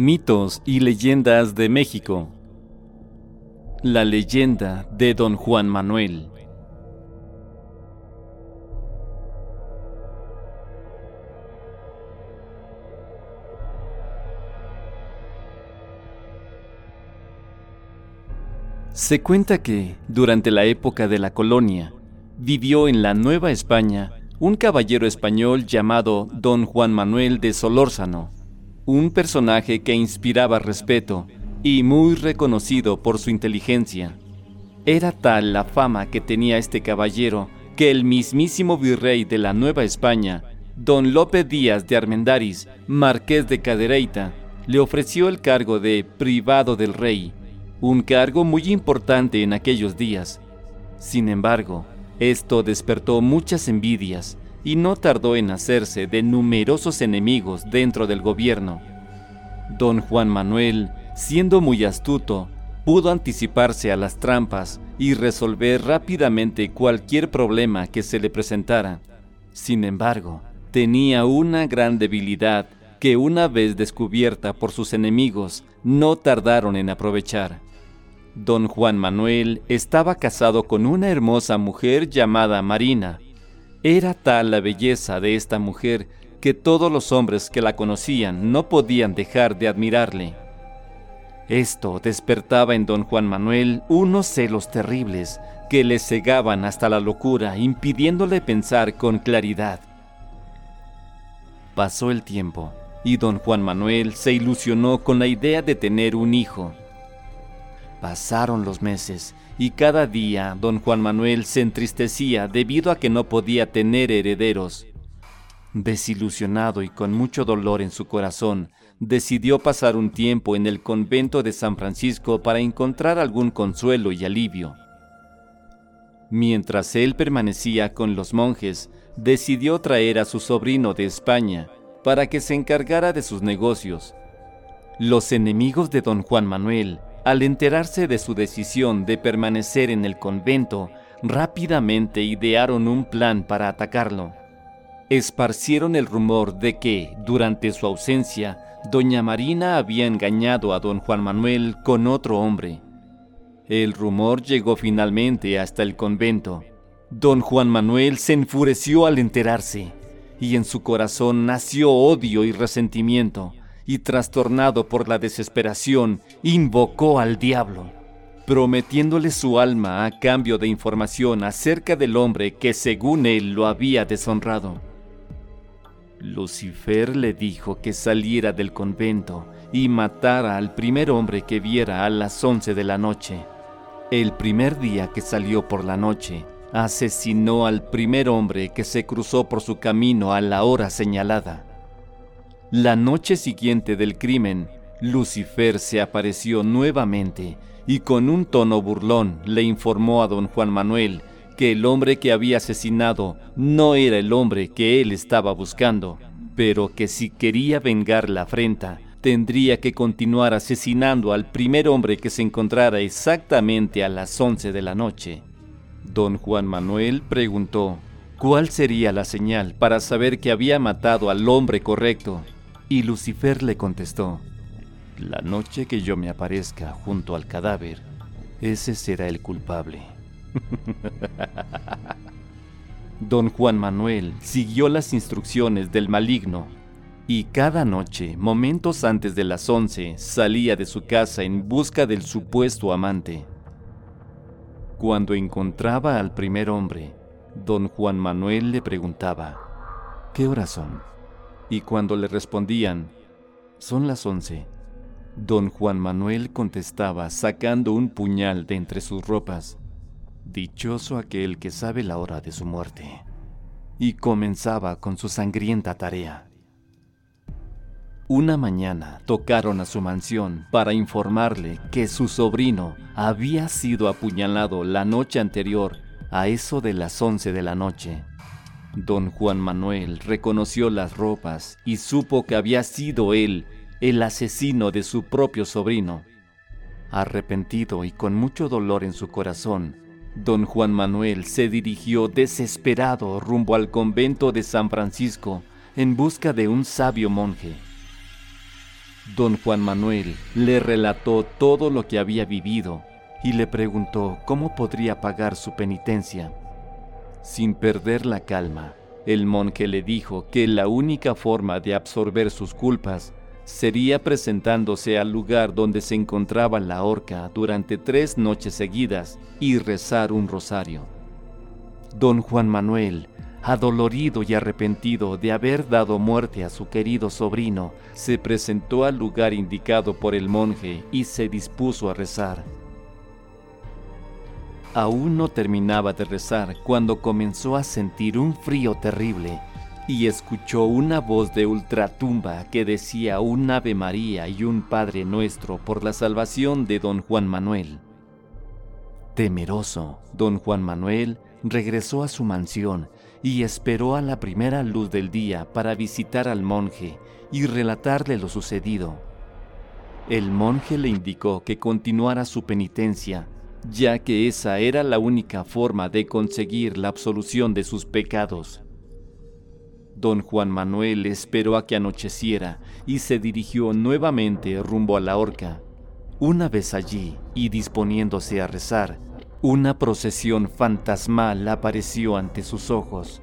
Mitos y leyendas de México. La leyenda de Don Juan Manuel. Se cuenta que, durante la época de la colonia, vivió en la Nueva España un caballero español llamado Don Juan Manuel de Solórzano un personaje que inspiraba respeto y muy reconocido por su inteligencia. Era tal la fama que tenía este caballero que el mismísimo virrey de la Nueva España, don Lope Díaz de Armendáriz, marqués de Cadereyta, le ofreció el cargo de privado del rey, un cargo muy importante en aquellos días. Sin embargo, esto despertó muchas envidias y no tardó en hacerse de numerosos enemigos dentro del gobierno. Don Juan Manuel, siendo muy astuto, pudo anticiparse a las trampas y resolver rápidamente cualquier problema que se le presentara. Sin embargo, tenía una gran debilidad que una vez descubierta por sus enemigos, no tardaron en aprovechar. Don Juan Manuel estaba casado con una hermosa mujer llamada Marina, era tal la belleza de esta mujer que todos los hombres que la conocían no podían dejar de admirarle. Esto despertaba en don Juan Manuel unos celos terribles que le cegaban hasta la locura, impidiéndole pensar con claridad. Pasó el tiempo y don Juan Manuel se ilusionó con la idea de tener un hijo. Pasaron los meses y cada día don Juan Manuel se entristecía debido a que no podía tener herederos. Desilusionado y con mucho dolor en su corazón, decidió pasar un tiempo en el convento de San Francisco para encontrar algún consuelo y alivio. Mientras él permanecía con los monjes, decidió traer a su sobrino de España para que se encargara de sus negocios. Los enemigos de don Juan Manuel al enterarse de su decisión de permanecer en el convento, rápidamente idearon un plan para atacarlo. Esparcieron el rumor de que, durante su ausencia, doña Marina había engañado a don Juan Manuel con otro hombre. El rumor llegó finalmente hasta el convento. Don Juan Manuel se enfureció al enterarse, y en su corazón nació odio y resentimiento y trastornado por la desesperación, invocó al diablo, prometiéndole su alma a cambio de información acerca del hombre que según él lo había deshonrado. Lucifer le dijo que saliera del convento y matara al primer hombre que viera a las once de la noche. El primer día que salió por la noche, asesinó al primer hombre que se cruzó por su camino a la hora señalada. La noche siguiente del crimen, Lucifer se apareció nuevamente y con un tono burlón le informó a don Juan Manuel que el hombre que había asesinado no era el hombre que él estaba buscando, pero que si quería vengar la afrenta, tendría que continuar asesinando al primer hombre que se encontrara exactamente a las once de la noche. Don Juan Manuel preguntó, ¿cuál sería la señal para saber que había matado al hombre correcto? Y Lucifer le contestó, La noche que yo me aparezca junto al cadáver, ese será el culpable. Don Juan Manuel siguió las instrucciones del maligno y cada noche, momentos antes de las once, salía de su casa en busca del supuesto amante. Cuando encontraba al primer hombre, don Juan Manuel le preguntaba, ¿qué horas son? Y cuando le respondían, son las once, don Juan Manuel contestaba sacando un puñal de entre sus ropas, dichoso aquel que sabe la hora de su muerte, y comenzaba con su sangrienta tarea. Una mañana tocaron a su mansión para informarle que su sobrino había sido apuñalado la noche anterior a eso de las once de la noche Don Juan Manuel reconoció las ropas y supo que había sido él el asesino de su propio sobrino. Arrepentido y con mucho dolor en su corazón, don Juan Manuel se dirigió desesperado rumbo al convento de San Francisco en busca de un sabio monje. Don Juan Manuel le relató todo lo que había vivido y le preguntó cómo podría pagar su penitencia. Sin perder la calma, el monje le dijo que la única forma de absorber sus culpas sería presentándose al lugar donde se encontraba la horca durante tres noches seguidas y rezar un rosario. Don Juan Manuel, adolorido y arrepentido de haber dado muerte a su querido sobrino, se presentó al lugar indicado por el monje y se dispuso a rezar. Aún no terminaba de rezar cuando comenzó a sentir un frío terrible y escuchó una voz de ultratumba que decía un Ave María y un Padre Nuestro por la salvación de don Juan Manuel. Temeroso, don Juan Manuel regresó a su mansión y esperó a la primera luz del día para visitar al monje y relatarle lo sucedido. El monje le indicó que continuara su penitencia, ya que esa era la única forma de conseguir la absolución de sus pecados. Don Juan Manuel esperó a que anocheciera y se dirigió nuevamente rumbo a la horca. Una vez allí y disponiéndose a rezar, una procesión fantasmal apareció ante sus ojos.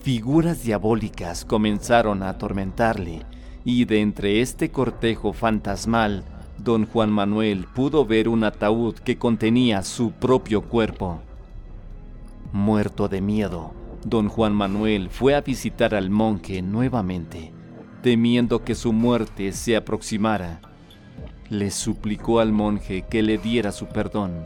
Figuras diabólicas comenzaron a atormentarle y de entre este cortejo fantasmal, don Juan Manuel pudo ver un ataúd que contenía su propio cuerpo. Muerto de miedo, don Juan Manuel fue a visitar al monje nuevamente, temiendo que su muerte se aproximara. Le suplicó al monje que le diera su perdón.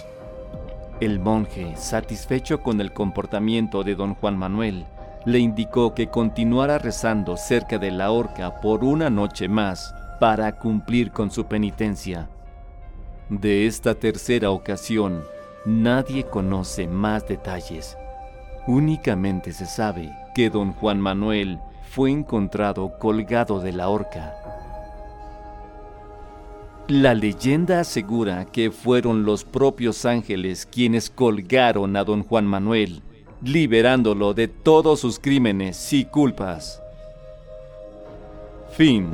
El monje, satisfecho con el comportamiento de don Juan Manuel, le indicó que continuara rezando cerca de la horca por una noche más para cumplir con su penitencia. De esta tercera ocasión, nadie conoce más detalles. Únicamente se sabe que don Juan Manuel fue encontrado colgado de la horca. La leyenda asegura que fueron los propios ángeles quienes colgaron a don Juan Manuel, liberándolo de todos sus crímenes y culpas. Fin.